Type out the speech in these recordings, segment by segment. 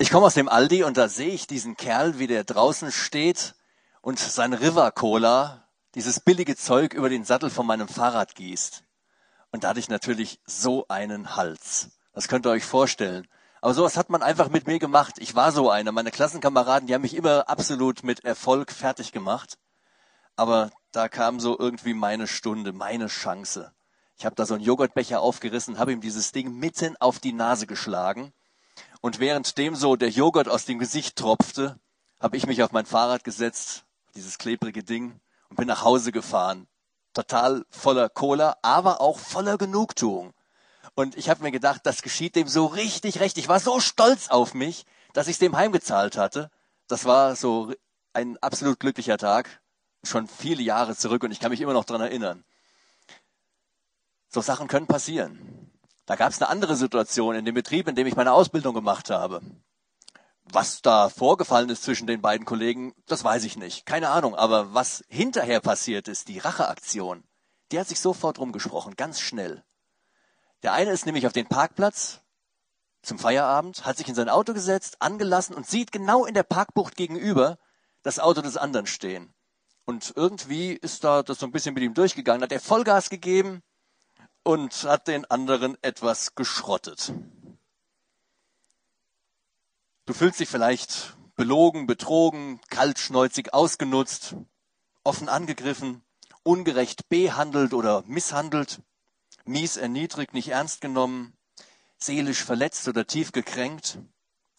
Ich komme aus dem Aldi und da sehe ich diesen Kerl, wie der draußen steht und sein River Cola, dieses billige Zeug über den Sattel von meinem Fahrrad gießt. Und da hatte ich natürlich so einen Hals. Das könnt ihr euch vorstellen. Aber sowas hat man einfach mit mir gemacht. Ich war so einer. Meine Klassenkameraden, die haben mich immer absolut mit Erfolg fertig gemacht. Aber da kam so irgendwie meine Stunde, meine Chance. Ich habe da so einen Joghurtbecher aufgerissen, habe ihm dieses Ding mitten auf die Nase geschlagen. Und währenddem so der Joghurt aus dem Gesicht tropfte, habe ich mich auf mein Fahrrad gesetzt, dieses klebrige Ding, und bin nach Hause gefahren. Total voller Cola, aber auch voller Genugtuung. Und ich habe mir gedacht, das geschieht dem so richtig recht. Ich war so stolz auf mich, dass ich dem heimgezahlt hatte. Das war so ein absolut glücklicher Tag schon viele Jahre zurück und ich kann mich immer noch dran erinnern. So Sachen können passieren. Da gab es eine andere Situation in dem Betrieb, in dem ich meine Ausbildung gemacht habe. Was da vorgefallen ist zwischen den beiden Kollegen, das weiß ich nicht. Keine Ahnung. Aber was hinterher passiert ist, die Racheaktion, die hat sich sofort rumgesprochen, ganz schnell. Der eine ist nämlich auf den Parkplatz zum Feierabend, hat sich in sein Auto gesetzt, angelassen und sieht genau in der Parkbucht gegenüber das Auto des anderen stehen. Und irgendwie ist da das so ein bisschen mit ihm durchgegangen, hat er Vollgas gegeben und hat den anderen etwas geschrottet. Du fühlst dich vielleicht belogen, betrogen, kaltschnäuzig ausgenutzt, offen angegriffen, ungerecht behandelt oder misshandelt, mies erniedrigt, nicht ernst genommen, seelisch verletzt oder tief gekränkt,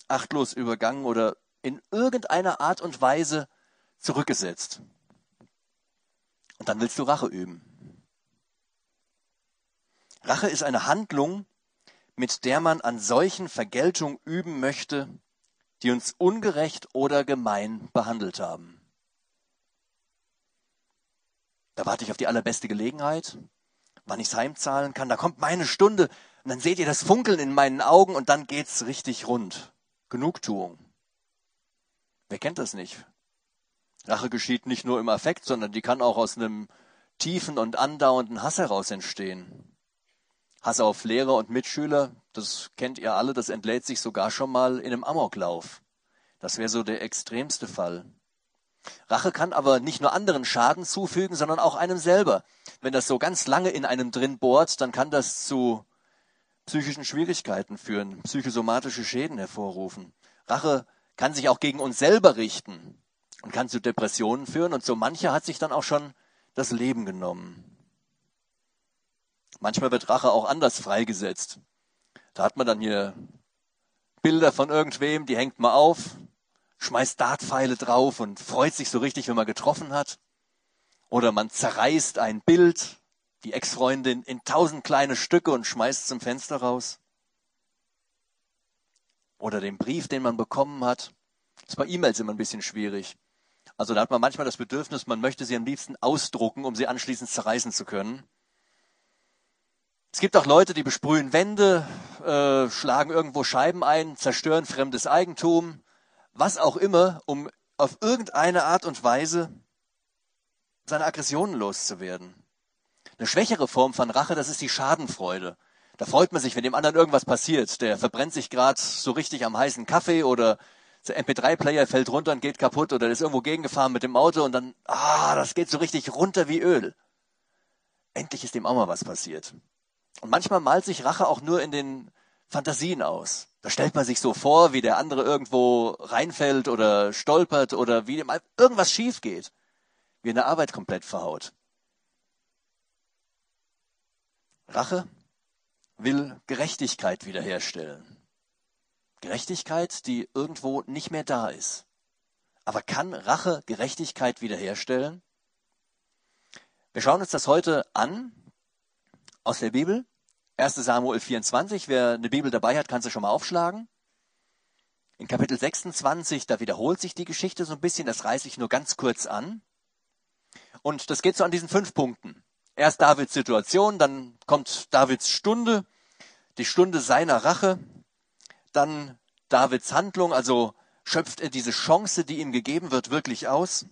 achtlos übergangen oder in irgendeiner Art und Weise zurückgesetzt. Und dann willst du Rache üben. Rache ist eine Handlung, mit der man an solchen Vergeltung üben möchte, die uns ungerecht oder gemein behandelt haben. Da warte ich auf die allerbeste Gelegenheit, wann ich es heimzahlen kann. Da kommt meine Stunde und dann seht ihr das Funkeln in meinen Augen und dann geht's richtig rund. Genugtuung. Wer kennt das nicht? Rache geschieht nicht nur im Affekt, sondern die kann auch aus einem tiefen und andauernden Hass heraus entstehen. Hass auf Lehrer und Mitschüler, das kennt ihr alle, das entlädt sich sogar schon mal in einem Amoklauf. Das wäre so der extremste Fall. Rache kann aber nicht nur anderen Schaden zufügen, sondern auch einem selber. Wenn das so ganz lange in einem drin bohrt, dann kann das zu psychischen Schwierigkeiten führen, psychosomatische Schäden hervorrufen. Rache kann sich auch gegen uns selber richten und kann zu Depressionen führen. Und so mancher hat sich dann auch schon das Leben genommen. Manchmal wird Rache auch anders freigesetzt. Da hat man dann hier Bilder von irgendwem, die hängt man auf, schmeißt Dartpfeile drauf und freut sich so richtig, wenn man getroffen hat. Oder man zerreißt ein Bild, die Ex-Freundin, in tausend kleine Stücke und schmeißt zum Fenster raus. Oder den Brief, den man bekommen hat. Das ist bei E-Mails immer ein bisschen schwierig. Also da hat man manchmal das Bedürfnis, man möchte sie am liebsten ausdrucken, um sie anschließend zerreißen zu können. Es gibt auch Leute, die besprühen Wände, äh, schlagen irgendwo Scheiben ein, zerstören fremdes Eigentum, was auch immer, um auf irgendeine Art und Weise seine Aggressionen loszuwerden. Eine schwächere Form von Rache, das ist die Schadenfreude. Da freut man sich, wenn dem anderen irgendwas passiert. Der verbrennt sich gerade so richtig am heißen Kaffee oder der MP3-Player fällt runter und geht kaputt oder ist irgendwo gegengefahren mit dem Auto und dann, ah, das geht so richtig runter wie Öl. Endlich ist dem auch mal was passiert. Und manchmal malt sich Rache auch nur in den Fantasien aus. Da stellt man sich so vor, wie der andere irgendwo reinfällt oder stolpert oder wie dem irgendwas schief geht, wie eine Arbeit komplett verhaut. Rache will Gerechtigkeit wiederherstellen. Gerechtigkeit, die irgendwo nicht mehr da ist. Aber kann Rache Gerechtigkeit wiederherstellen? Wir schauen uns das heute an aus der Bibel. 1 Samuel 24, wer eine Bibel dabei hat, kann sie schon mal aufschlagen. In Kapitel 26, da wiederholt sich die Geschichte so ein bisschen, das reiße ich nur ganz kurz an. Und das geht so an diesen fünf Punkten. Erst Davids Situation, dann kommt Davids Stunde, die Stunde seiner Rache, dann Davids Handlung, also schöpft er diese Chance, die ihm gegeben wird, wirklich aus.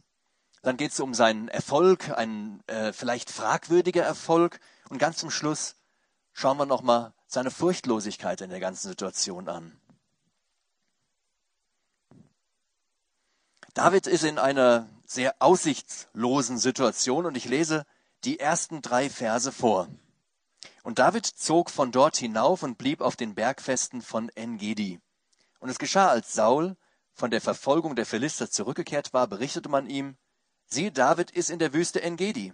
Dann geht es um seinen Erfolg, einen äh, vielleicht fragwürdiger Erfolg. Und ganz zum Schluss schauen wir nochmal seine Furchtlosigkeit in der ganzen Situation an. David ist in einer sehr aussichtslosen Situation und ich lese die ersten drei Verse vor. Und David zog von dort hinauf und blieb auf den Bergfesten von Engedi. Und es geschah, als Saul von der Verfolgung der Philister zurückgekehrt war, berichtete man ihm, siehe, David ist in der Wüste Engedi.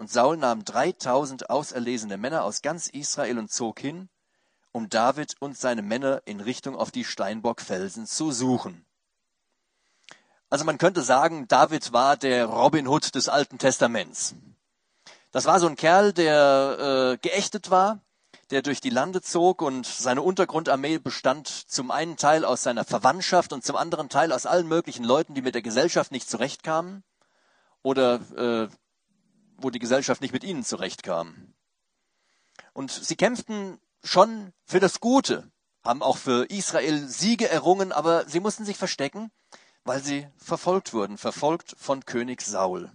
Und Saul nahm dreitausend auserlesene Männer aus ganz Israel und zog hin, um David und seine Männer in Richtung auf die Steinbockfelsen zu suchen. Also man könnte sagen, David war der Robin Hood des Alten Testaments. Das war so ein Kerl, der äh, geächtet war, der durch die Lande zog und seine Untergrundarmee bestand zum einen Teil aus seiner Verwandtschaft und zum anderen Teil aus allen möglichen Leuten, die mit der Gesellschaft nicht zurechtkamen oder äh, wo die Gesellschaft nicht mit ihnen zurechtkam. Und sie kämpften schon für das Gute, haben auch für Israel Siege errungen, aber sie mussten sich verstecken, weil sie verfolgt wurden, verfolgt von König Saul.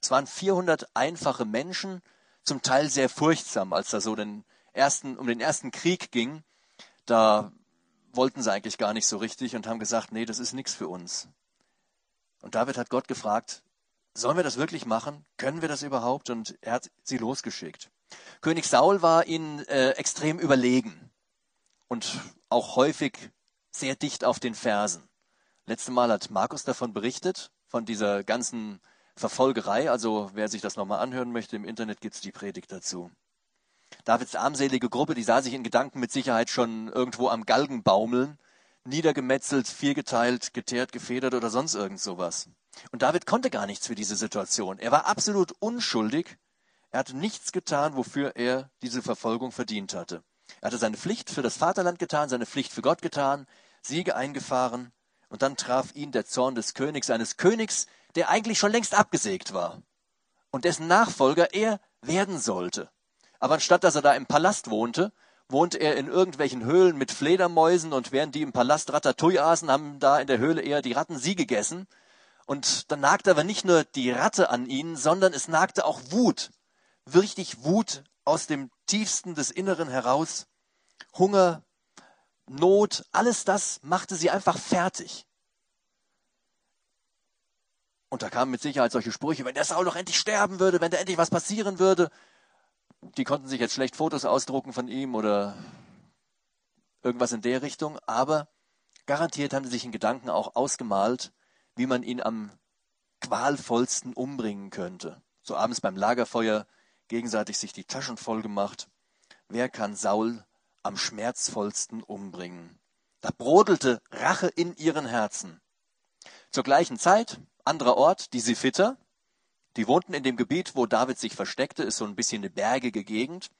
Es waren 400 einfache Menschen, zum Teil sehr furchtsam, als da so den ersten, um den ersten Krieg ging. Da wollten sie eigentlich gar nicht so richtig und haben gesagt, nee, das ist nichts für uns. Und David hat Gott gefragt, sollen wir das wirklich machen? Können wir das überhaupt? Und er hat sie losgeschickt. König Saul war ihnen äh, extrem überlegen und auch häufig sehr dicht auf den Fersen. Letztes Mal hat Markus davon berichtet, von dieser ganzen Verfolgerei. Also wer sich das nochmal anhören möchte, im Internet gibt es die Predigt dazu. Davids armselige Gruppe, die sah sich in Gedanken mit Sicherheit schon irgendwo am Galgen baumeln, niedergemetzelt, viergeteilt, geteert, gefedert oder sonst irgend sowas. Und David konnte gar nichts für diese Situation. Er war absolut unschuldig. Er hatte nichts getan, wofür er diese Verfolgung verdient hatte. Er hatte seine Pflicht für das Vaterland getan, seine Pflicht für Gott getan, Siege eingefahren, und dann traf ihn der Zorn des Königs, eines Königs, der eigentlich schon längst abgesägt war und dessen Nachfolger er werden sollte. Aber anstatt dass er da im Palast wohnte, wohnte er in irgendwelchen Höhlen mit Fledermäusen und während die im Palast Ratatouille aßen, haben da in der Höhle eher die Ratten sie gegessen. Und dann nagte aber nicht nur die Ratte an ihnen, sondern es nagte auch Wut. Richtig Wut aus dem tiefsten des Inneren heraus. Hunger, Not, alles das machte sie einfach fertig. Und da kamen mit Sicherheit solche Sprüche, wenn der Saul doch endlich sterben würde, wenn da endlich was passieren würde. Die konnten sich jetzt schlecht Fotos ausdrucken von ihm oder irgendwas in der Richtung, aber garantiert haben sie sich in Gedanken auch ausgemalt, wie man ihn am qualvollsten umbringen könnte. So abends beim Lagerfeuer gegenseitig sich die Taschen voll gemacht. Wer kann Saul am schmerzvollsten umbringen? Da brodelte Rache in ihren Herzen. Zur gleichen Zeit anderer Ort, die Siphiter. Die wohnten in dem Gebiet, wo David sich versteckte, ist so ein bisschen eine bergige Gegend.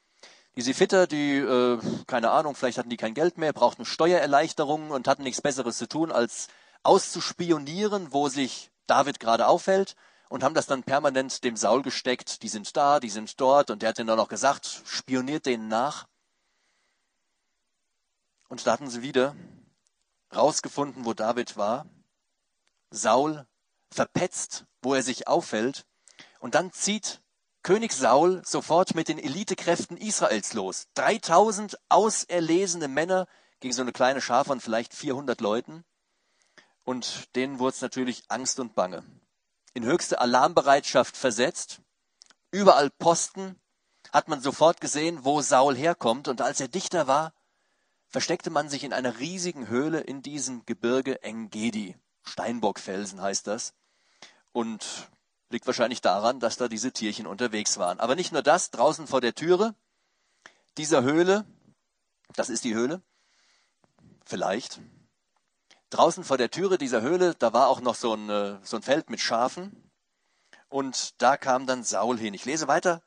Die Siphiter, die, äh, keine Ahnung, vielleicht hatten die kein Geld mehr, brauchten Steuererleichterungen und hatten nichts Besseres zu tun, als auszuspionieren, wo sich David gerade aufhält und haben das dann permanent dem Saul gesteckt. Die sind da, die sind dort und der hat ihnen dann auch gesagt, spioniert denen nach. Und da hatten sie wieder rausgefunden, wo David war. Saul verpetzt, wo er sich aufhält. Und dann zieht König Saul sofort mit den Elitekräften Israels los. 3000 auserlesene Männer gegen so eine kleine Schar von vielleicht 400 Leuten. Und denen wurde es natürlich Angst und Bange. In höchste Alarmbereitschaft versetzt. Überall Posten hat man sofort gesehen, wo Saul herkommt. Und als er dichter war, versteckte man sich in einer riesigen Höhle in diesem Gebirge Engedi. Steinbockfelsen heißt das und liegt wahrscheinlich daran, dass da diese Tierchen unterwegs waren. Aber nicht nur das, draußen vor der Türe dieser Höhle, das ist die Höhle, vielleicht, draußen vor der Türe dieser Höhle, da war auch noch so ein, äh, so ein Feld mit Schafen und da kam dann Saul hin. Ich lese weiter,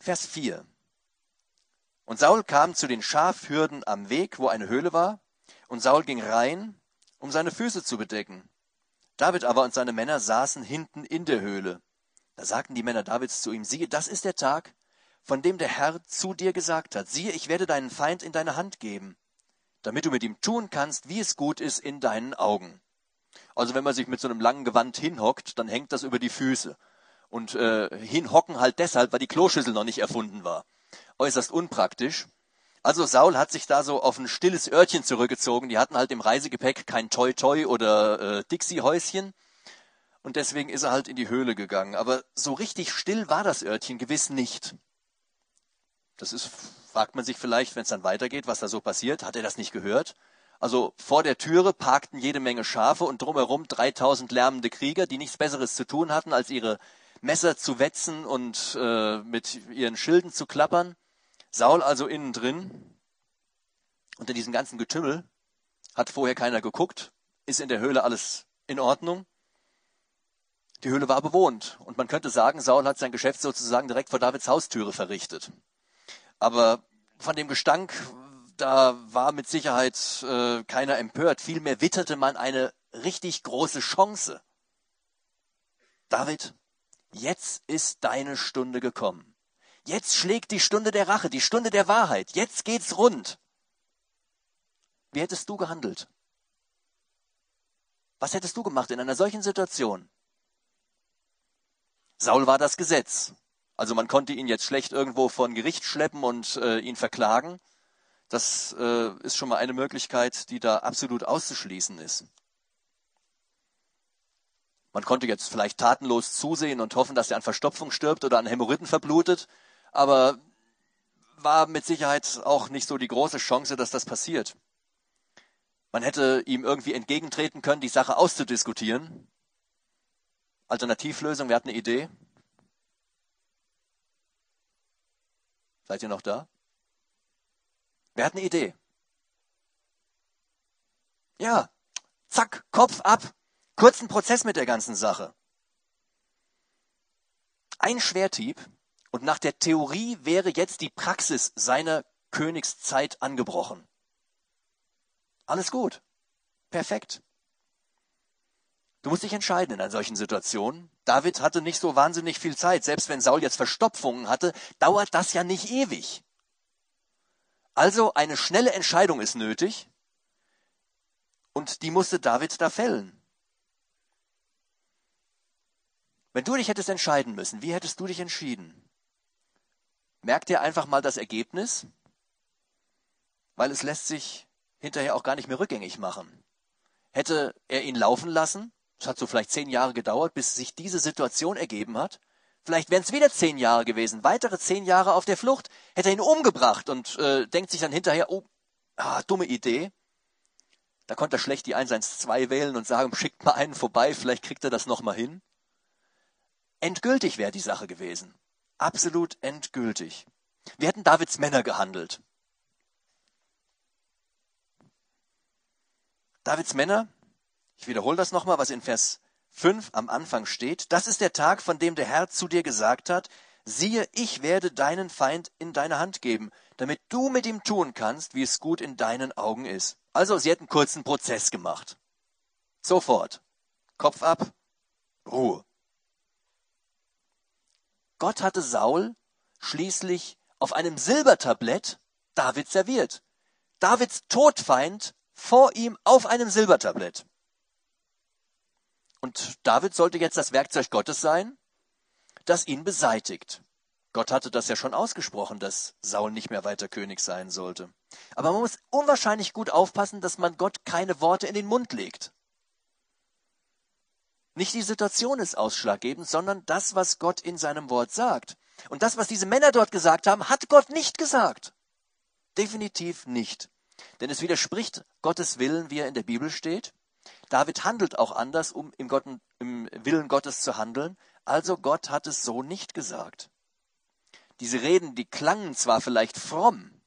Vers 4. Und Saul kam zu den Schafhürden am Weg, wo eine Höhle war, und Saul ging rein, um seine Füße zu bedecken. David aber und seine Männer saßen hinten in der Höhle. Da sagten die Männer Davids zu ihm, siehe, das ist der Tag, von dem der Herr zu dir gesagt hat, siehe, ich werde deinen Feind in deine Hand geben, damit du mit ihm tun kannst, wie es gut ist in deinen Augen. Also wenn man sich mit so einem langen Gewand hinhockt, dann hängt das über die Füße. Und äh, hinhocken halt deshalb, weil die Kloschüssel noch nicht erfunden war. Äußerst unpraktisch. Also Saul hat sich da so auf ein stilles Örtchen zurückgezogen. Die hatten halt im Reisegepäck kein Toi-Toi oder äh, Dixie-Häuschen. Und deswegen ist er halt in die Höhle gegangen. Aber so richtig still war das Örtchen gewiss nicht. Das ist, fragt man sich vielleicht, wenn es dann weitergeht, was da so passiert. Hat er das nicht gehört? Also vor der Türe parkten jede Menge Schafe und drumherum 3000 lärmende Krieger, die nichts Besseres zu tun hatten, als ihre Messer zu wetzen und äh, mit ihren Schilden zu klappern. Saul also innen drin. Unter diesem ganzen Getümmel hat vorher keiner geguckt. Ist in der Höhle alles in Ordnung? Die Höhle war bewohnt und man könnte sagen, Saul hat sein Geschäft sozusagen direkt vor Davids Haustüre verrichtet. Aber von dem Gestank da war mit Sicherheit äh, keiner empört. Vielmehr witterte man eine richtig große Chance. David, jetzt ist deine Stunde gekommen. Jetzt schlägt die Stunde der Rache, die Stunde der Wahrheit. Jetzt geht's rund. Wie hättest du gehandelt? Was hättest du gemacht in einer solchen Situation? Saul war das Gesetz. Also man konnte ihn jetzt schlecht irgendwo vor Gericht schleppen und äh, ihn verklagen. Das äh, ist schon mal eine Möglichkeit, die da absolut auszuschließen ist. Man konnte jetzt vielleicht tatenlos zusehen und hoffen, dass er an Verstopfung stirbt oder an Hämorrhoiden verblutet, aber war mit Sicherheit auch nicht so die große Chance, dass das passiert. Man hätte ihm irgendwie entgegentreten können, die Sache auszudiskutieren. Alternativlösung, wer hat eine Idee? Seid ihr noch da? Wer hat eine Idee? Ja, zack, Kopf ab, kurzen Prozess mit der ganzen Sache. Ein Schwertieb und nach der Theorie wäre jetzt die Praxis seiner Königszeit angebrochen. Alles gut. Perfekt. Du musst dich entscheiden in einer solchen Situation. David hatte nicht so wahnsinnig viel Zeit. Selbst wenn Saul jetzt Verstopfungen hatte, dauert das ja nicht ewig. Also eine schnelle Entscheidung ist nötig und die musste David da fällen. Wenn du dich hättest entscheiden müssen, wie hättest du dich entschieden? Merk dir einfach mal das Ergebnis, weil es lässt sich hinterher auch gar nicht mehr rückgängig machen. Hätte er ihn laufen lassen, es hat so vielleicht zehn Jahre gedauert, bis sich diese Situation ergeben hat, Vielleicht wären es wieder zehn Jahre gewesen, weitere zehn Jahre auf der Flucht, hätte er ihn umgebracht und äh, denkt sich dann hinterher, oh, ah, dumme Idee. Da konnte er schlecht die 112 wählen und sagen, schickt mal einen vorbei, vielleicht kriegt er das nochmal hin. Endgültig wäre die Sache gewesen. Absolut endgültig. Wir hätten Davids Männer gehandelt. Davids Männer, ich wiederhole das nochmal, was in Vers 5 am Anfang steht, das ist der Tag, von dem der Herr zu dir gesagt hat, siehe, ich werde deinen Feind in deine Hand geben, damit du mit ihm tun kannst, wie es gut in deinen Augen ist. Also sie hätten kurzen Prozess gemacht. Sofort. Kopf ab, Ruhe. Gott hatte Saul schließlich auf einem Silbertablett David serviert. Davids Todfeind vor ihm auf einem Silbertablett. Und David sollte jetzt das Werkzeug Gottes sein, das ihn beseitigt. Gott hatte das ja schon ausgesprochen, dass Saul nicht mehr weiter König sein sollte. Aber man muss unwahrscheinlich gut aufpassen, dass man Gott keine Worte in den Mund legt. Nicht die Situation ist ausschlaggebend, sondern das, was Gott in seinem Wort sagt. Und das, was diese Männer dort gesagt haben, hat Gott nicht gesagt. Definitiv nicht. Denn es widerspricht Gottes Willen, wie er in der Bibel steht. David handelt auch anders, um im, Gott, im Willen Gottes zu handeln. Also Gott hat es so nicht gesagt. Diese Reden, die klangen zwar vielleicht fromm,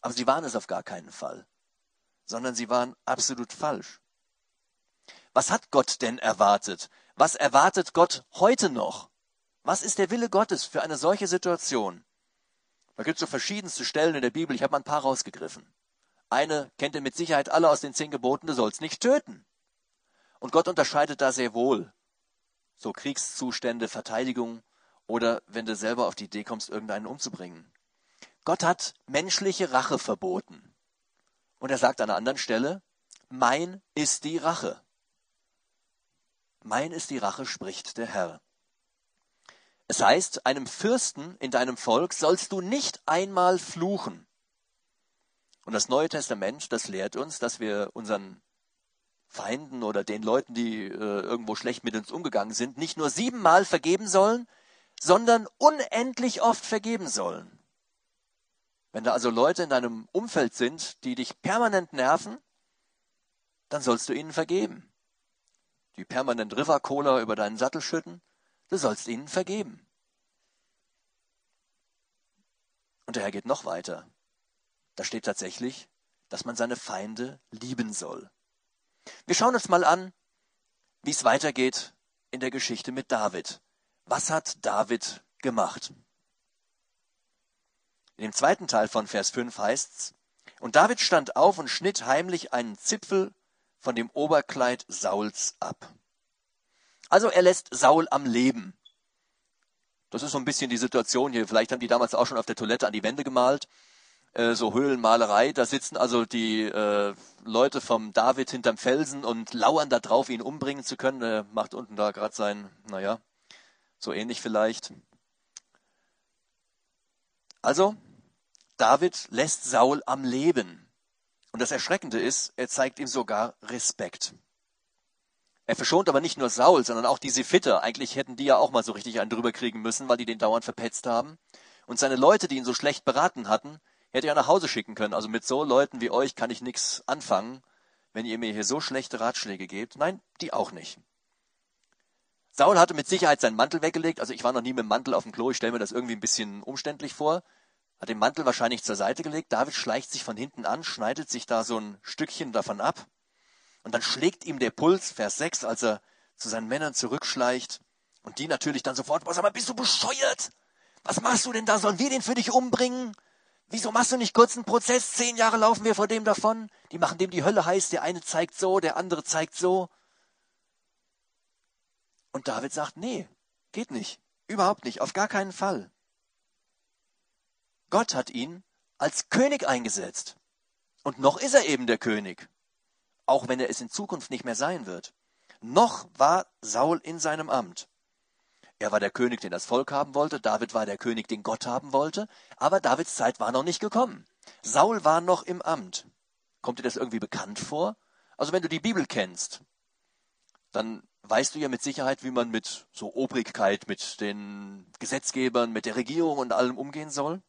aber sie waren es auf gar keinen Fall, sondern sie waren absolut falsch. Was hat Gott denn erwartet? Was erwartet Gott heute noch? Was ist der Wille Gottes für eine solche Situation? Da gibt es so verschiedenste Stellen in der Bibel, ich habe mal ein paar rausgegriffen. Eine kennt ihr mit Sicherheit alle aus den zehn Geboten, du sollst nicht töten. Und Gott unterscheidet da sehr wohl. So Kriegszustände, Verteidigung oder wenn du selber auf die Idee kommst, irgendeinen umzubringen. Gott hat menschliche Rache verboten. Und er sagt an einer anderen Stelle, mein ist die Rache. Mein ist die Rache, spricht der Herr. Es heißt, einem Fürsten in deinem Volk sollst du nicht einmal fluchen. Und das Neue Testament, das lehrt uns, dass wir unseren Feinden oder den Leuten, die äh, irgendwo schlecht mit uns umgegangen sind, nicht nur siebenmal vergeben sollen, sondern unendlich oft vergeben sollen. Wenn da also Leute in deinem Umfeld sind, die dich permanent nerven, dann sollst du ihnen vergeben. Die permanent River Cola über deinen Sattel schütten, du sollst ihnen vergeben. Und der Herr geht noch weiter. Da steht tatsächlich, dass man seine Feinde lieben soll. Wir schauen uns mal an, wie es weitergeht in der Geschichte mit David. Was hat David gemacht? In dem zweiten Teil von Vers 5 heißt's, und David stand auf und schnitt heimlich einen Zipfel von dem Oberkleid Sauls ab. Also er lässt Saul am Leben. Das ist so ein bisschen die Situation hier. Vielleicht haben die damals auch schon auf der Toilette an die Wände gemalt. Äh, so Höhlenmalerei. Da sitzen also die äh, Leute vom David hinterm Felsen und lauern da drauf, ihn umbringen zu können. Er macht unten da gerade sein, naja, so ähnlich vielleicht. Also, David lässt Saul am Leben. Und das Erschreckende ist, er zeigt ihm sogar Respekt. Er verschont aber nicht nur Saul, sondern auch die Sephiter. Eigentlich hätten die ja auch mal so richtig einen drüber kriegen müssen, weil die den dauernd verpetzt haben. Und seine Leute, die ihn so schlecht beraten hatten, hätte er nach Hause schicken können. Also mit so Leuten wie euch kann ich nichts anfangen, wenn ihr mir hier so schlechte Ratschläge gebt. Nein, die auch nicht. Saul hatte mit Sicherheit seinen Mantel weggelegt. Also ich war noch nie mit dem Mantel auf dem Klo. Ich stelle mir das irgendwie ein bisschen umständlich vor. Hat den Mantel wahrscheinlich zur Seite gelegt. David schleicht sich von hinten an, schneidet sich da so ein Stückchen davon ab. Und dann schlägt ihm der Puls, Vers 6, als er zu seinen Männern zurückschleicht. Und die natürlich dann sofort, was, aber bist du bescheuert? Was machst du denn da? Sollen wir den für dich umbringen? Wieso machst du nicht kurz einen Prozess? Zehn Jahre laufen wir vor dem davon. Die machen dem die Hölle heiß. Der eine zeigt so, der andere zeigt so. Und David sagt, nee, geht nicht. Überhaupt nicht. Auf gar keinen Fall. Gott hat ihn als König eingesetzt. Und noch ist er eben der König auch wenn er es in Zukunft nicht mehr sein wird. Noch war Saul in seinem Amt. Er war der König, den das Volk haben wollte, David war der König, den Gott haben wollte, aber Davids Zeit war noch nicht gekommen. Saul war noch im Amt. Kommt dir das irgendwie bekannt vor? Also wenn du die Bibel kennst, dann weißt du ja mit Sicherheit, wie man mit so Obrigkeit, mit den Gesetzgebern, mit der Regierung und allem umgehen soll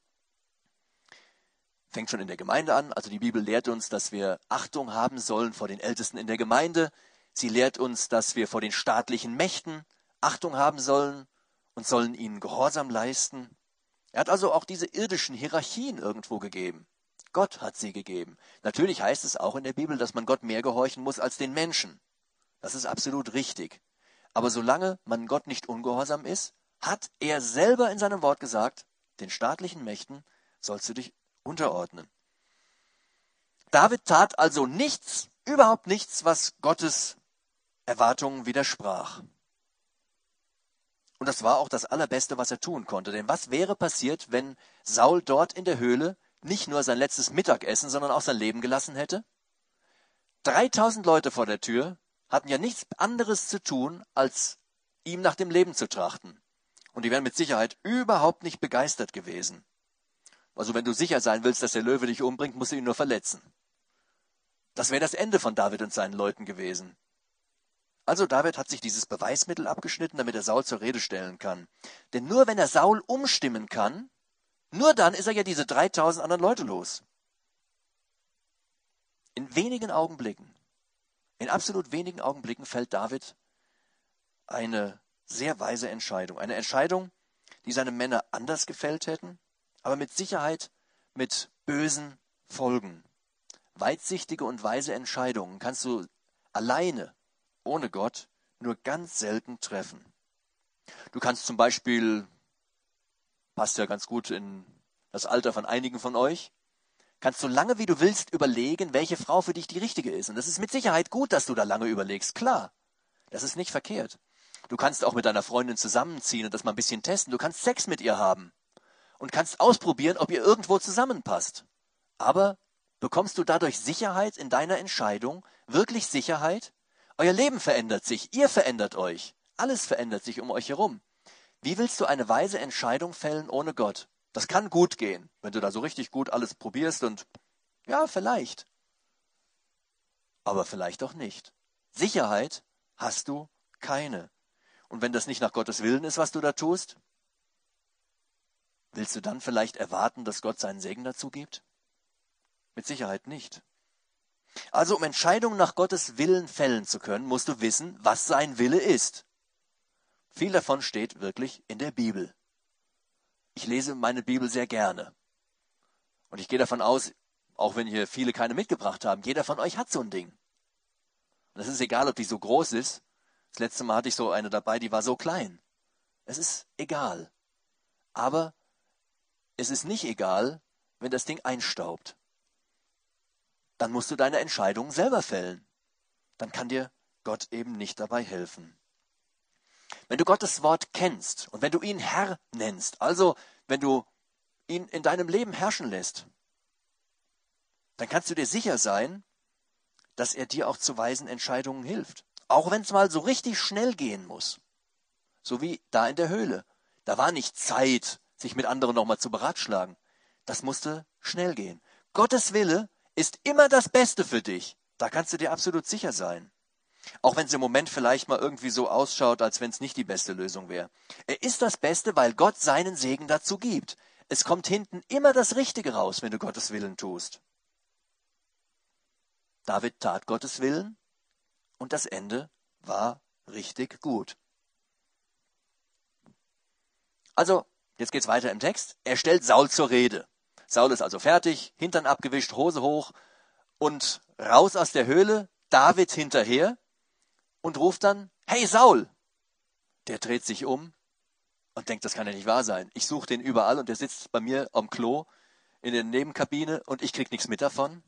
fängt schon in der Gemeinde an. Also die Bibel lehrt uns, dass wir Achtung haben sollen vor den Ältesten in der Gemeinde. Sie lehrt uns, dass wir vor den staatlichen Mächten Achtung haben sollen und sollen ihnen Gehorsam leisten. Er hat also auch diese irdischen Hierarchien irgendwo gegeben. Gott hat sie gegeben. Natürlich heißt es auch in der Bibel, dass man Gott mehr gehorchen muss als den Menschen. Das ist absolut richtig. Aber solange man Gott nicht ungehorsam ist, hat er selber in seinem Wort gesagt, den staatlichen Mächten sollst du dich unterordnen. David tat also nichts, überhaupt nichts, was Gottes Erwartungen widersprach. Und das war auch das Allerbeste, was er tun konnte. Denn was wäre passiert, wenn Saul dort in der Höhle nicht nur sein letztes Mittagessen, sondern auch sein Leben gelassen hätte? 3000 Leute vor der Tür hatten ja nichts anderes zu tun, als ihm nach dem Leben zu trachten. Und die wären mit Sicherheit überhaupt nicht begeistert gewesen. Also wenn du sicher sein willst, dass der Löwe dich umbringt, musst du ihn nur verletzen. Das wäre das Ende von David und seinen Leuten gewesen. Also David hat sich dieses Beweismittel abgeschnitten, damit er Saul zur Rede stellen kann. Denn nur wenn er Saul umstimmen kann, nur dann ist er ja diese 3000 anderen Leute los. In wenigen Augenblicken, in absolut wenigen Augenblicken fällt David eine sehr weise Entscheidung. Eine Entscheidung, die seine Männer anders gefällt hätten, aber mit Sicherheit mit bösen Folgen. Weitsichtige und weise Entscheidungen kannst du alleine, ohne Gott, nur ganz selten treffen. Du kannst zum Beispiel, passt ja ganz gut in das Alter von einigen von euch, kannst so lange wie du willst überlegen, welche Frau für dich die richtige ist. Und das ist mit Sicherheit gut, dass du da lange überlegst. Klar, das ist nicht verkehrt. Du kannst auch mit deiner Freundin zusammenziehen und das mal ein bisschen testen. Du kannst Sex mit ihr haben und kannst ausprobieren, ob ihr irgendwo zusammenpasst. Aber bekommst du dadurch Sicherheit in deiner Entscheidung? Wirklich Sicherheit? Euer Leben verändert sich, ihr verändert euch, alles verändert sich um euch herum. Wie willst du eine weise Entscheidung fällen ohne Gott? Das kann gut gehen, wenn du da so richtig gut alles probierst und ja, vielleicht. Aber vielleicht auch nicht. Sicherheit hast du keine. Und wenn das nicht nach Gottes Willen ist, was du da tust, willst du dann vielleicht erwarten, dass Gott seinen Segen dazu gibt? Mit Sicherheit nicht. Also um Entscheidungen nach Gottes Willen fällen zu können, musst du wissen, was sein Wille ist. Viel davon steht wirklich in der Bibel. Ich lese meine Bibel sehr gerne. Und ich gehe davon aus, auch wenn hier viele keine mitgebracht haben, jeder von euch hat so ein Ding. Und es ist egal, ob die so groß ist. Das letzte Mal hatte ich so eine dabei, die war so klein. Es ist egal. Aber es ist nicht egal, wenn das Ding einstaubt. Dann musst du deine Entscheidung selber fällen. Dann kann dir Gott eben nicht dabei helfen. Wenn du Gottes Wort kennst und wenn du ihn Herr nennst, also wenn du ihn in deinem Leben herrschen lässt, dann kannst du dir sicher sein, dass er dir auch zu weisen Entscheidungen hilft. Auch wenn es mal so richtig schnell gehen muss. So wie da in der Höhle. Da war nicht Zeit, sich mit anderen nochmal zu beratschlagen. Das musste schnell gehen. Gottes Wille ist immer das Beste für dich. Da kannst du dir absolut sicher sein. Auch wenn es im Moment vielleicht mal irgendwie so ausschaut, als wenn es nicht die beste Lösung wäre. Er ist das Beste, weil Gott seinen Segen dazu gibt. Es kommt hinten immer das Richtige raus, wenn du Gottes Willen tust. David tat Gottes Willen und das Ende war richtig gut. Also, jetzt geht's weiter im Text. Er stellt Saul zur Rede. Saul ist also fertig, Hintern abgewischt, Hose hoch und raus aus der Höhle, David hinterher und ruft dann, hey Saul! Der dreht sich um und denkt, das kann ja nicht wahr sein. Ich suche den überall und der sitzt bei mir am Klo in der Nebenkabine und ich krieg nichts mit davon.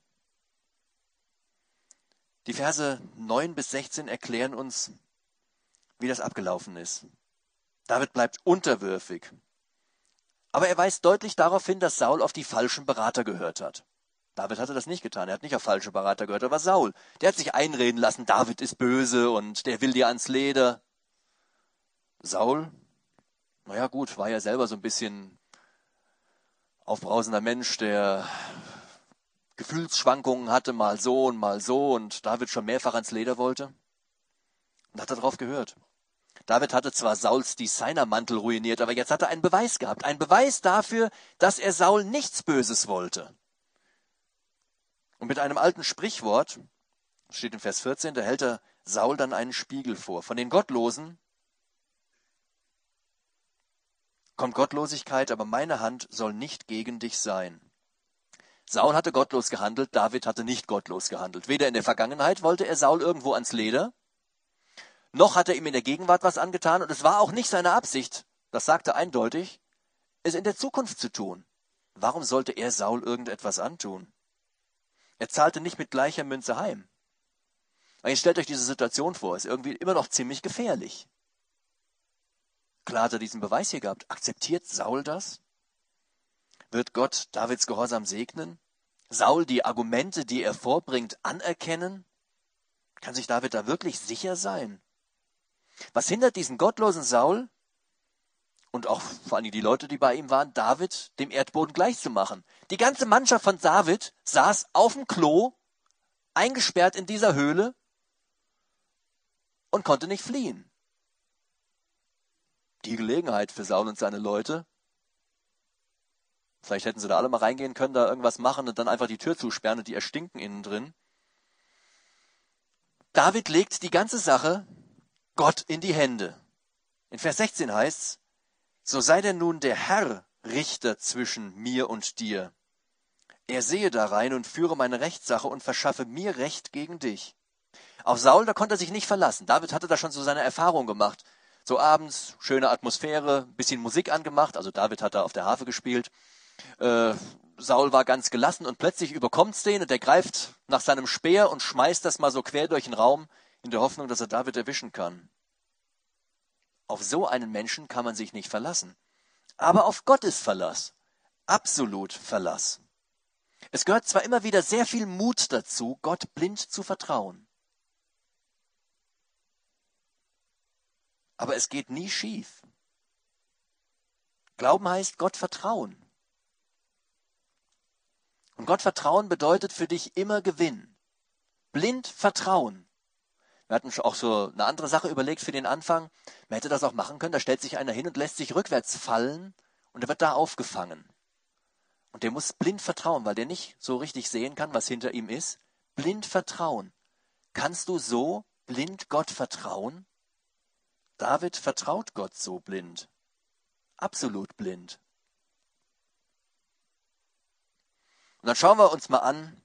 Die Verse 9 bis 16 erklären uns, wie das abgelaufen ist. David bleibt unterwürfig. Aber er weist deutlich darauf hin, dass Saul auf die falschen Berater gehört hat. David hatte das nicht getan. Er hat nicht auf falsche Berater gehört. Aber Saul, der hat sich einreden lassen, David ist böse und der will dir ans Leder. Saul, naja gut, war ja selber so ein bisschen aufbrausender Mensch, der Gefühlsschwankungen hatte, mal so und mal so und David schon mehrfach ans Leder wollte. Und hat er darauf gehört. David hatte zwar Sauls Designermantel ruiniert, aber jetzt hat er einen Beweis gehabt. Einen Beweis dafür, dass er Saul nichts Böses wollte. Und mit einem alten Sprichwort, steht in Vers 14, da hält er Saul dann einen Spiegel vor. Von den Gottlosen kommt Gottlosigkeit, aber meine Hand soll nicht gegen dich sein. Saul hatte gottlos gehandelt, David hatte nicht gottlos gehandelt. Weder in der Vergangenheit wollte er Saul irgendwo ans Leder, noch hat er ihm in der Gegenwart was angetan, und es war auch nicht seine Absicht, das sagte eindeutig, es in der Zukunft zu tun. Warum sollte er Saul irgendetwas antun? Er zahlte nicht mit gleicher Münze heim. Jetzt stellt euch diese Situation vor, ist irgendwie immer noch ziemlich gefährlich. Klar hat er diesen Beweis hier gehabt. Akzeptiert Saul das? Wird Gott Davids Gehorsam segnen? Saul die Argumente, die er vorbringt, anerkennen? Kann sich David da wirklich sicher sein? Was hindert diesen gottlosen Saul und auch vor allem die Leute, die bei ihm waren, David dem Erdboden gleichzumachen. Die ganze Mannschaft von David saß auf dem Klo, eingesperrt in dieser Höhle und konnte nicht fliehen. Die Gelegenheit für Saul und seine Leute. Vielleicht hätten sie da alle mal reingehen können, da irgendwas machen und dann einfach die Tür zusperren und die erstinken innen drin. David legt die ganze Sache Gott in die Hände. In Vers 16 heißt's, so sei denn nun der Herr Richter zwischen mir und dir. Er sehe da rein und führe meine Rechtssache und verschaffe mir Recht gegen dich. Auf Saul, da konnte er sich nicht verlassen. David hatte da schon so seine Erfahrung gemacht. So abends, schöne Atmosphäre, bisschen Musik angemacht. Also David hat da auf der Harfe gespielt. Äh, Saul war ganz gelassen und plötzlich überkommt's den und der greift nach seinem Speer und schmeißt das mal so quer durch den Raum in der Hoffnung, dass er David erwischen kann. Auf so einen Menschen kann man sich nicht verlassen. Aber auf Gottes Verlass. Absolut Verlass. Es gehört zwar immer wieder sehr viel Mut dazu, Gott blind zu vertrauen. Aber es geht nie schief. Glauben heißt Gott vertrauen. Und Gott vertrauen bedeutet für dich immer Gewinn. Blind vertrauen. Wir hatten auch so eine andere Sache überlegt für den Anfang. Man hätte das auch machen können. Da stellt sich einer hin und lässt sich rückwärts fallen und er wird da aufgefangen. Und der muss blind vertrauen, weil der nicht so richtig sehen kann, was hinter ihm ist. Blind vertrauen. Kannst du so blind Gott vertrauen? David vertraut Gott so blind. Absolut blind. Und dann schauen wir uns mal an,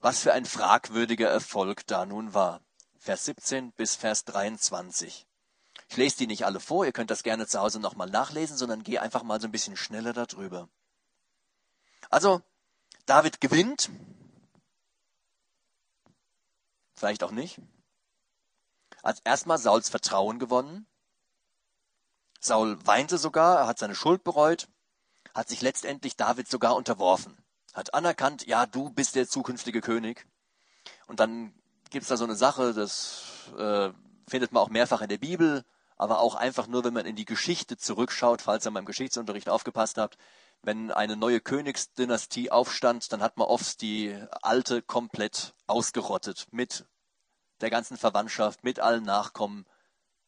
was für ein fragwürdiger Erfolg da nun war. Vers 17 bis Vers 23. Ich lese die nicht alle vor, ihr könnt das gerne zu Hause nochmal nachlesen, sondern gehe einfach mal so ein bisschen schneller darüber. Also, David gewinnt. Vielleicht auch nicht. Als erstmal Sauls Vertrauen gewonnen. Saul weinte sogar, er hat seine Schuld bereut, hat sich letztendlich David sogar unterworfen, hat anerkannt, ja, du bist der zukünftige König. Und dann gibt es da so eine Sache, das äh, findet man auch mehrfach in der Bibel, aber auch einfach nur, wenn man in die Geschichte zurückschaut, falls ihr mal im Geschichtsunterricht aufgepasst habt, wenn eine neue Königsdynastie aufstand, dann hat man oft die alte komplett ausgerottet, mit der ganzen Verwandtschaft, mit allen Nachkommen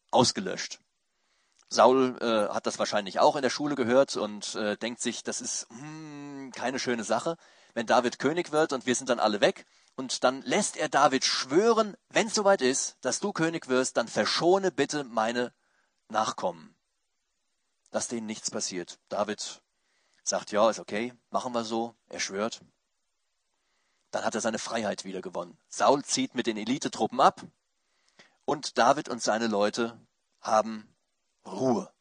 ausgelöscht. Saul äh, hat das wahrscheinlich auch in der Schule gehört und äh, denkt sich, das ist hm, keine schöne Sache, wenn David König wird und wir sind dann alle weg. Und dann lässt er David schwören, wenn es soweit ist, dass du König wirst, dann verschone bitte meine Nachkommen, dass denen nichts passiert. David sagt, ja, ist okay, machen wir so, er schwört. Dann hat er seine Freiheit wieder gewonnen. Saul zieht mit den Elitetruppen ab und David und seine Leute haben Ruhe,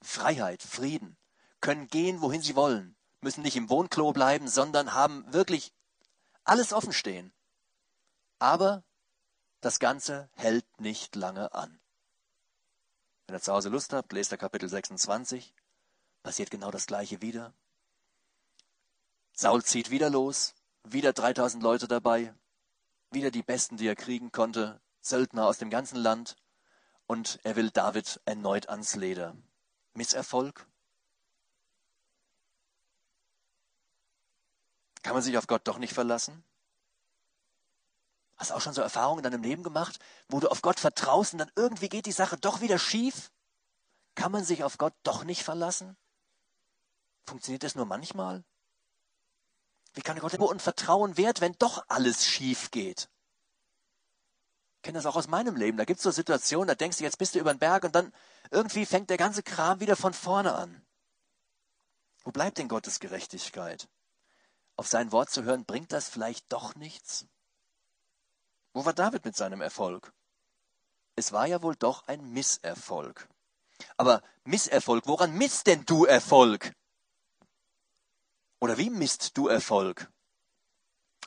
Freiheit, Frieden, können gehen, wohin sie wollen, müssen nicht im Wohnklo bleiben, sondern haben wirklich alles offen stehen. Aber das Ganze hält nicht lange an. Wenn ihr zu Hause Lust habt, lest ihr Kapitel 26, passiert genau das gleiche wieder. Saul zieht wieder los, wieder 3000 Leute dabei, wieder die Besten, die er kriegen konnte, Söldner aus dem ganzen Land, und er will David erneut ans Leder. Misserfolg? Kann man sich auf Gott doch nicht verlassen? Hast du auch schon so Erfahrungen in deinem Leben gemacht, wo du auf Gott vertraust und dann irgendwie geht die Sache doch wieder schief? Kann man sich auf Gott doch nicht verlassen? Funktioniert das nur manchmal? Wie kann Gott und Vertrauen wert, wenn doch alles schief geht? Ich kenne das auch aus meinem Leben. Da gibt es so Situationen, da denkst du, jetzt bist du über den Berg und dann irgendwie fängt der ganze Kram wieder von vorne an. Wo bleibt denn Gottes Gerechtigkeit? Auf sein Wort zu hören, bringt das vielleicht doch nichts? Wo war David mit seinem Erfolg? Es war ja wohl doch ein Misserfolg. Aber Misserfolg, woran misst denn du Erfolg? Oder wie misst du Erfolg?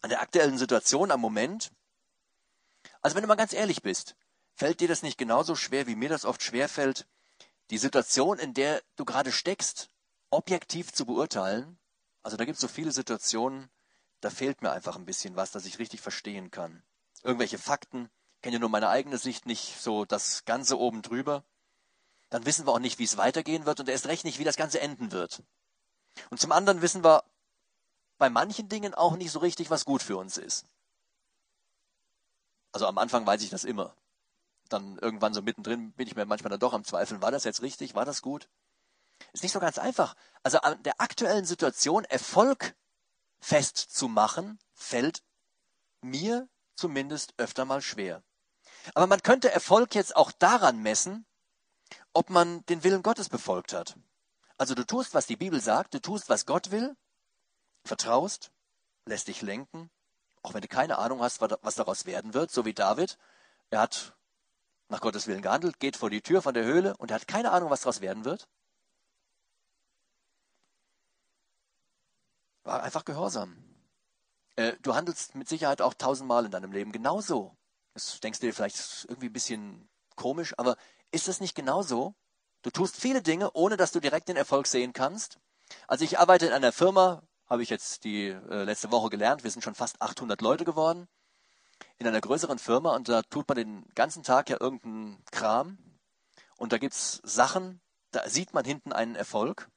An der aktuellen Situation am Moment? Also wenn du mal ganz ehrlich bist, fällt dir das nicht genauso schwer, wie mir das oft schwer fällt, die Situation, in der du gerade steckst, objektiv zu beurteilen? Also da gibt es so viele Situationen, da fehlt mir einfach ein bisschen was, dass ich richtig verstehen kann. Irgendwelche Fakten, kenne ja nur meine eigene Sicht, nicht so das Ganze oben drüber. Dann wissen wir auch nicht, wie es weitergehen wird und erst recht nicht, wie das Ganze enden wird. Und zum anderen wissen wir bei manchen Dingen auch nicht so richtig, was gut für uns ist. Also am Anfang weiß ich das immer. Dann irgendwann so mittendrin bin ich mir manchmal dann doch am Zweifeln, war das jetzt richtig, war das gut? Ist nicht so ganz einfach. Also an der aktuellen Situation Erfolg festzumachen, fällt mir zumindest öfter mal schwer. Aber man könnte Erfolg jetzt auch daran messen, ob man den Willen Gottes befolgt hat. Also du tust, was die Bibel sagt, du tust, was Gott will, vertraust, lässt dich lenken, auch wenn du keine Ahnung hast, was daraus werden wird, so wie David. Er hat nach Gottes Willen gehandelt, geht vor die Tür von der Höhle und er hat keine Ahnung, was daraus werden wird. War einfach gehorsam. Äh, du handelst mit Sicherheit auch tausendmal in deinem Leben genauso. Das denkst du dir vielleicht irgendwie ein bisschen komisch, aber ist das nicht genauso? Du tust viele Dinge, ohne dass du direkt den Erfolg sehen kannst. Also ich arbeite in einer Firma, habe ich jetzt die äh, letzte Woche gelernt. Wir sind schon fast 800 Leute geworden in einer größeren Firma und da tut man den ganzen Tag ja irgendeinen Kram und da gibt's Sachen, da sieht man hinten einen Erfolg.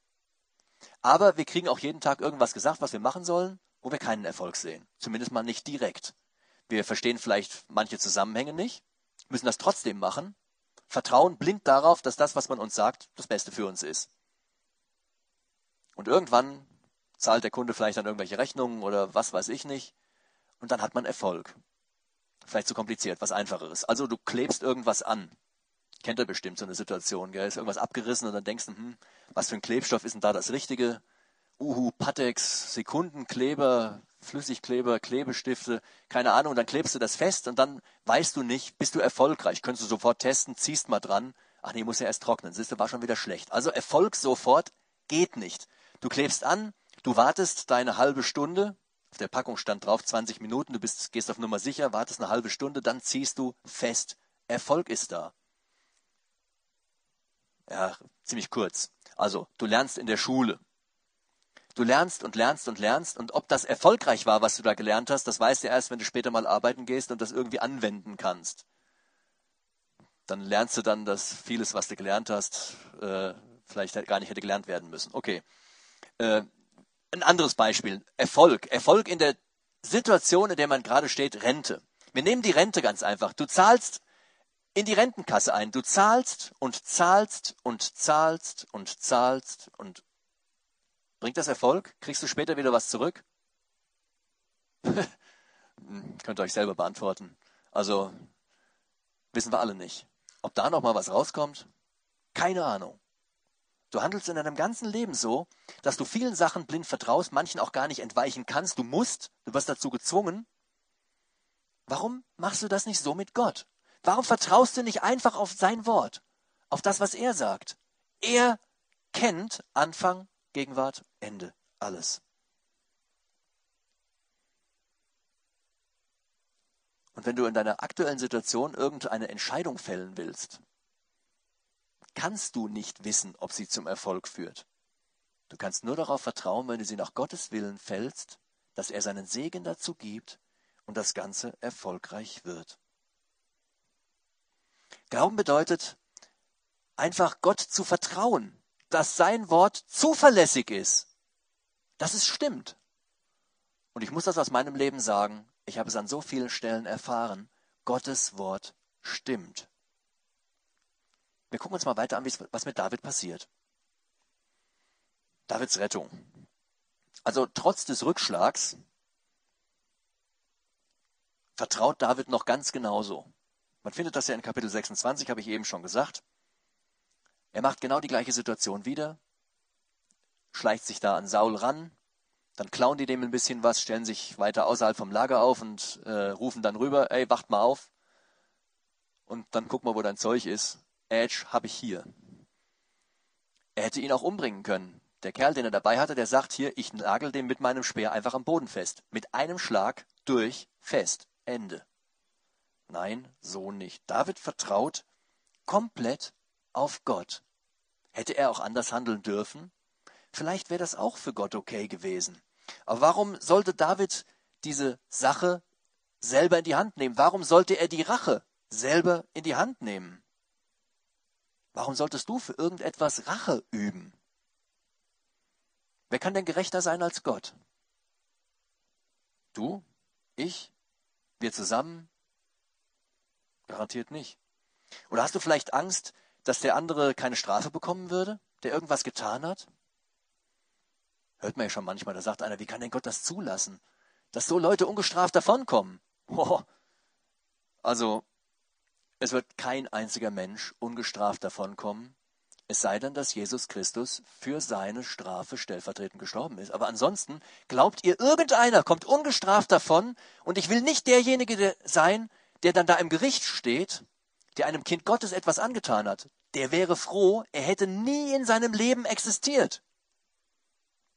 Aber wir kriegen auch jeden Tag irgendwas gesagt, was wir machen sollen, wo wir keinen Erfolg sehen. Zumindest mal nicht direkt. Wir verstehen vielleicht manche Zusammenhänge nicht. müssen das trotzdem machen, vertrauen blind darauf, dass das, was man uns sagt, das Beste für uns ist. Und irgendwann zahlt der Kunde vielleicht dann irgendwelche Rechnungen oder was weiß ich nicht. Und dann hat man Erfolg. Vielleicht zu kompliziert, was einfacheres. Also du klebst irgendwas an. Kennt ihr bestimmt so eine Situation, gell? Ist irgendwas abgerissen und dann denkst du, hm, was für ein Klebstoff ist denn da das Richtige? Uhu, Patex, Sekundenkleber, Flüssigkleber, Klebestifte, keine Ahnung, dann klebst du das fest und dann weißt du nicht, bist du erfolgreich. Könntest du sofort testen, ziehst mal dran. Ach nee, muss ja erst trocknen. Siehst du, war schon wieder schlecht. Also Erfolg sofort geht nicht. Du klebst an, du wartest deine halbe Stunde, auf der Packung stand drauf 20 Minuten, du bist, gehst auf Nummer sicher, wartest eine halbe Stunde, dann ziehst du fest. Erfolg ist da. Ja, ziemlich kurz. Also, du lernst in der Schule. Du lernst und lernst und lernst und ob das erfolgreich war, was du da gelernt hast, das weißt du erst, wenn du später mal arbeiten gehst und das irgendwie anwenden kannst. Dann lernst du dann, dass vieles, was du gelernt hast, äh, vielleicht gar nicht hätte gelernt werden müssen. Okay. Äh, ein anderes Beispiel. Erfolg. Erfolg in der Situation, in der man gerade steht, Rente. Wir nehmen die Rente ganz einfach. Du zahlst in die Rentenkasse ein. Du zahlst und zahlst und zahlst und zahlst und Bringt das Erfolg? Kriegst du später wieder was zurück? Könnt ihr euch selber beantworten. Also, wissen wir alle nicht. Ob da noch mal was rauskommt? Keine Ahnung. Du handelst in deinem ganzen Leben so, dass du vielen Sachen blind vertraust, manchen auch gar nicht entweichen kannst. Du musst, du wirst dazu gezwungen. Warum machst du das nicht so mit Gott? Warum vertraust du nicht einfach auf sein Wort, auf das, was er sagt? Er kennt Anfang, Gegenwart, Ende, alles. Und wenn du in deiner aktuellen Situation irgendeine Entscheidung fällen willst, kannst du nicht wissen, ob sie zum Erfolg führt. Du kannst nur darauf vertrauen, wenn du sie nach Gottes Willen fällst, dass er seinen Segen dazu gibt und das Ganze erfolgreich wird. Glauben bedeutet, einfach Gott zu vertrauen, dass sein Wort zuverlässig ist, dass es stimmt. Und ich muss das aus meinem Leben sagen, ich habe es an so vielen Stellen erfahren, Gottes Wort stimmt. Wir gucken uns mal weiter an, was mit David passiert. Davids Rettung. Also trotz des Rückschlags vertraut David noch ganz genauso. Man findet das ja in Kapitel 26, habe ich eben schon gesagt. Er macht genau die gleiche Situation wieder, schleicht sich da an Saul ran, dann klauen die dem ein bisschen was, stellen sich weiter außerhalb vom Lager auf und äh, rufen dann rüber, ey, wacht mal auf. Und dann guck mal, wo dein Zeug ist. Edge habe ich hier. Er hätte ihn auch umbringen können. Der Kerl, den er dabei hatte, der sagt hier, ich nagel den mit meinem Speer einfach am Boden fest. Mit einem Schlag durch, fest, Ende. Nein, so nicht. David vertraut komplett auf Gott. Hätte er auch anders handeln dürfen? Vielleicht wäre das auch für Gott okay gewesen. Aber warum sollte David diese Sache selber in die Hand nehmen? Warum sollte er die Rache selber in die Hand nehmen? Warum solltest du für irgendetwas Rache üben? Wer kann denn gerechter sein als Gott? Du? Ich? Wir zusammen? Garantiert nicht. Oder hast du vielleicht Angst, dass der andere keine Strafe bekommen würde, der irgendwas getan hat? Hört man ja schon manchmal, da sagt einer, wie kann denn Gott das zulassen, dass so Leute ungestraft davonkommen? Oh. Also, es wird kein einziger Mensch ungestraft davonkommen, es sei denn, dass Jesus Christus für seine Strafe stellvertretend gestorben ist. Aber ansonsten glaubt ihr, irgendeiner kommt ungestraft davon und ich will nicht derjenige sein, der dann da im Gericht steht, der einem Kind Gottes etwas angetan hat der wäre froh, er hätte nie in seinem Leben existiert.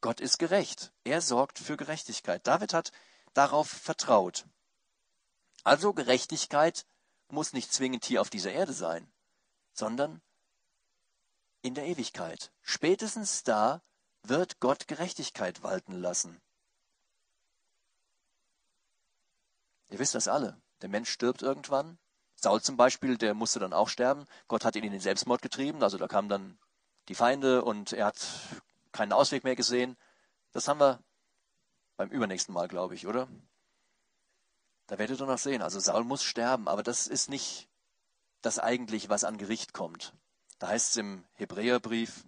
Gott ist gerecht. Er sorgt für Gerechtigkeit. David hat darauf vertraut. Also Gerechtigkeit muss nicht zwingend hier auf dieser Erde sein, sondern in der Ewigkeit. Spätestens da wird Gott Gerechtigkeit walten lassen. Ihr wisst das alle. Der Mensch stirbt irgendwann Saul zum Beispiel, der musste dann auch sterben. Gott hat ihn in den Selbstmord getrieben. Also da kamen dann die Feinde und er hat keinen Ausweg mehr gesehen. Das haben wir beim übernächsten Mal, glaube ich, oder? Da werdet ihr noch sehen. Also Saul muss sterben, aber das ist nicht das eigentlich, was an Gericht kommt. Da heißt es im Hebräerbrief,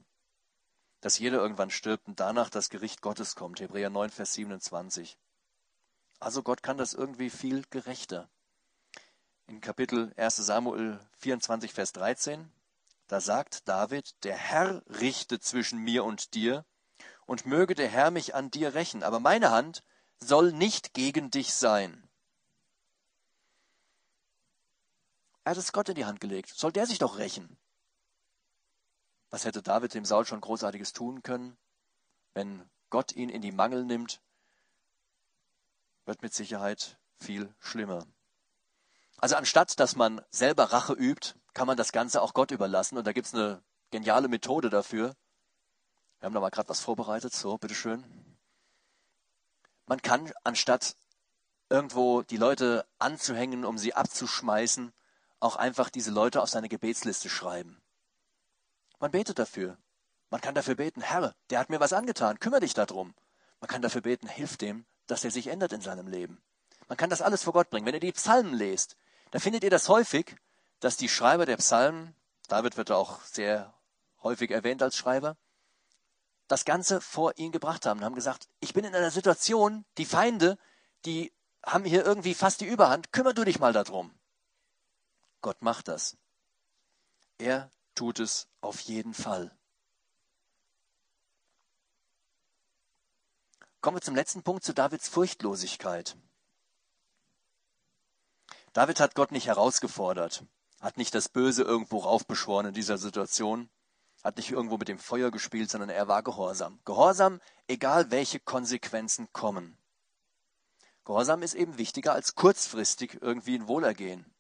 dass jeder irgendwann stirbt und danach das Gericht Gottes kommt. Hebräer 9, Vers 27. Also Gott kann das irgendwie viel gerechter. In Kapitel 1 Samuel 24, Vers 13, da sagt David, der Herr richte zwischen mir und dir, und möge der Herr mich an dir rächen, aber meine Hand soll nicht gegen dich sein. Er hat es Gott in die Hand gelegt. Soll der sich doch rächen? Was hätte David dem Saul schon Großartiges tun können? Wenn Gott ihn in die Mangel nimmt, wird mit Sicherheit viel schlimmer. Also anstatt, dass man selber Rache übt, kann man das Ganze auch Gott überlassen. Und da gibt es eine geniale Methode dafür. Wir haben da mal gerade was vorbereitet. So, bitteschön. Man kann, anstatt irgendwo die Leute anzuhängen, um sie abzuschmeißen, auch einfach diese Leute auf seine Gebetsliste schreiben. Man betet dafür. Man kann dafür beten, Herr, der hat mir was angetan, kümmere dich darum. Man kann dafür beten, hilf dem, dass er sich ändert in seinem Leben. Man kann das alles vor Gott bringen. Wenn ihr die Psalmen lest, da findet ihr das häufig, dass die Schreiber der Psalmen, David wird auch sehr häufig erwähnt als Schreiber, das Ganze vor ihn gebracht haben und haben gesagt, ich bin in einer Situation, die Feinde, die haben hier irgendwie fast die Überhand, kümmer du dich mal darum. Gott macht das. Er tut es auf jeden Fall. Kommen wir zum letzten Punkt, zu Davids Furchtlosigkeit. David hat Gott nicht herausgefordert, hat nicht das Böse irgendwo raufbeschworen in dieser Situation, hat nicht irgendwo mit dem Feuer gespielt, sondern er war gehorsam. Gehorsam, egal welche Konsequenzen kommen. Gehorsam ist eben wichtiger als kurzfristig irgendwie ein Wohlergehen.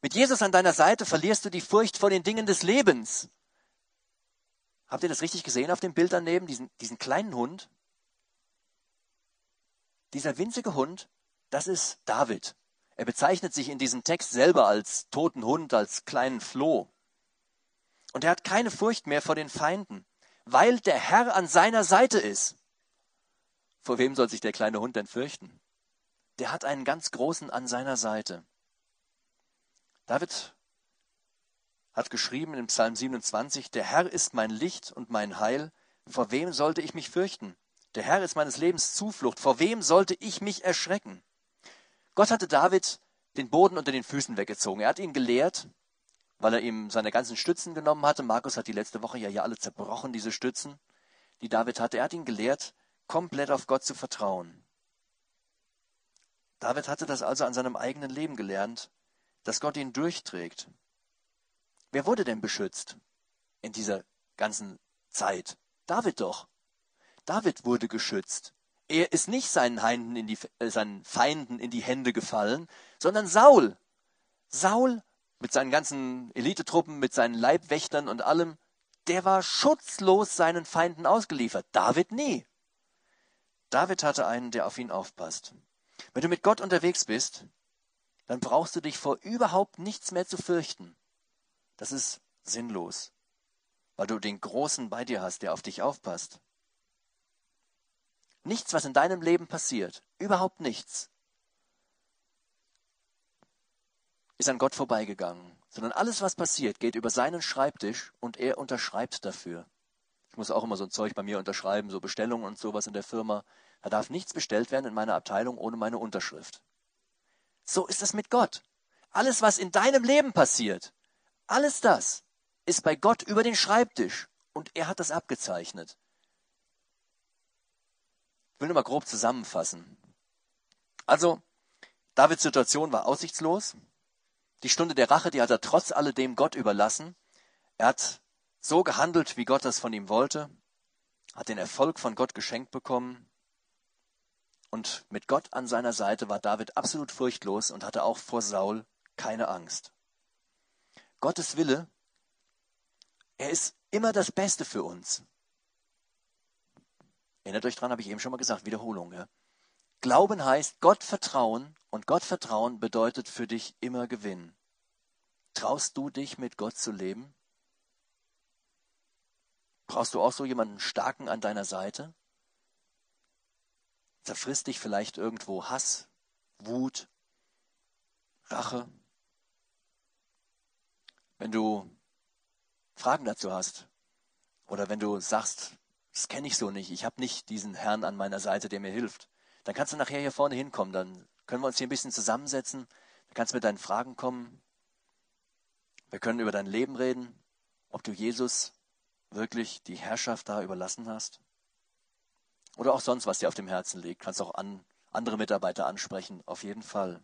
Mit Jesus an deiner Seite verlierst du die Furcht vor den Dingen des Lebens. Habt ihr das richtig gesehen auf dem Bild daneben, diesen, diesen kleinen Hund? Dieser winzige Hund, das ist David. Er bezeichnet sich in diesem Text selber als toten Hund, als kleinen Floh. Und er hat keine Furcht mehr vor den Feinden, weil der Herr an seiner Seite ist. Vor wem soll sich der kleine Hund denn fürchten? Der hat einen ganz großen an seiner Seite. David hat geschrieben im Psalm 27, der Herr ist mein Licht und mein Heil, vor wem sollte ich mich fürchten? Der Herr ist meines Lebens Zuflucht, vor wem sollte ich mich erschrecken? Gott hatte David den Boden unter den Füßen weggezogen. Er hat ihn gelehrt, weil er ihm seine ganzen Stützen genommen hatte. Markus hat die letzte Woche ja hier alle zerbrochen, diese Stützen, die David hatte. Er hat ihn gelehrt, komplett auf Gott zu vertrauen. David hatte das also an seinem eigenen Leben gelernt dass Gott ihn durchträgt. Wer wurde denn beschützt in dieser ganzen Zeit? David doch. David wurde geschützt. Er ist nicht seinen, Feinden in die, äh, seinen Feinden in die Hände gefallen, sondern Saul. Saul mit seinen ganzen Elitetruppen, mit seinen Leibwächtern und allem, der war schutzlos seinen Feinden ausgeliefert. David nie. David hatte einen, der auf ihn aufpasst. Wenn du mit Gott unterwegs bist, dann brauchst du dich vor überhaupt nichts mehr zu fürchten. Das ist sinnlos, weil du den Großen bei dir hast, der auf dich aufpasst. Nichts, was in deinem Leben passiert, überhaupt nichts, ist an Gott vorbeigegangen, sondern alles, was passiert, geht über seinen Schreibtisch und er unterschreibt dafür. Ich muss auch immer so ein Zeug bei mir unterschreiben, so Bestellungen und sowas in der Firma. Da darf nichts bestellt werden in meiner Abteilung ohne meine Unterschrift. So ist es mit Gott. Alles, was in deinem Leben passiert, alles das ist bei Gott über den Schreibtisch und er hat das abgezeichnet. Ich will nur mal grob zusammenfassen. Also, Davids Situation war aussichtslos. Die Stunde der Rache, die hat er trotz alledem Gott überlassen. Er hat so gehandelt, wie Gott das von ihm wollte, hat den Erfolg von Gott geschenkt bekommen und mit Gott an seiner Seite war David absolut furchtlos und hatte auch vor Saul keine Angst. Gottes Wille, er ist immer das Beste für uns. Erinnert euch dran, habe ich eben schon mal gesagt, Wiederholung. Ja? Glauben heißt Gott vertrauen und Gott vertrauen bedeutet für dich immer Gewinn. Traust du dich mit Gott zu leben? Brauchst du auch so jemanden starken an deiner Seite? Zerfrisst dich vielleicht irgendwo Hass, Wut, Rache? Wenn du Fragen dazu hast oder wenn du sagst, das kenne ich so nicht, ich habe nicht diesen Herrn an meiner Seite, der mir hilft, dann kannst du nachher hier vorne hinkommen, dann können wir uns hier ein bisschen zusammensetzen, dann kannst du mit deinen Fragen kommen. Wir können über dein Leben reden, ob du Jesus wirklich die Herrschaft da überlassen hast. Oder auch sonst, was dir auf dem Herzen liegt. Kannst auch an, andere Mitarbeiter ansprechen, auf jeden Fall.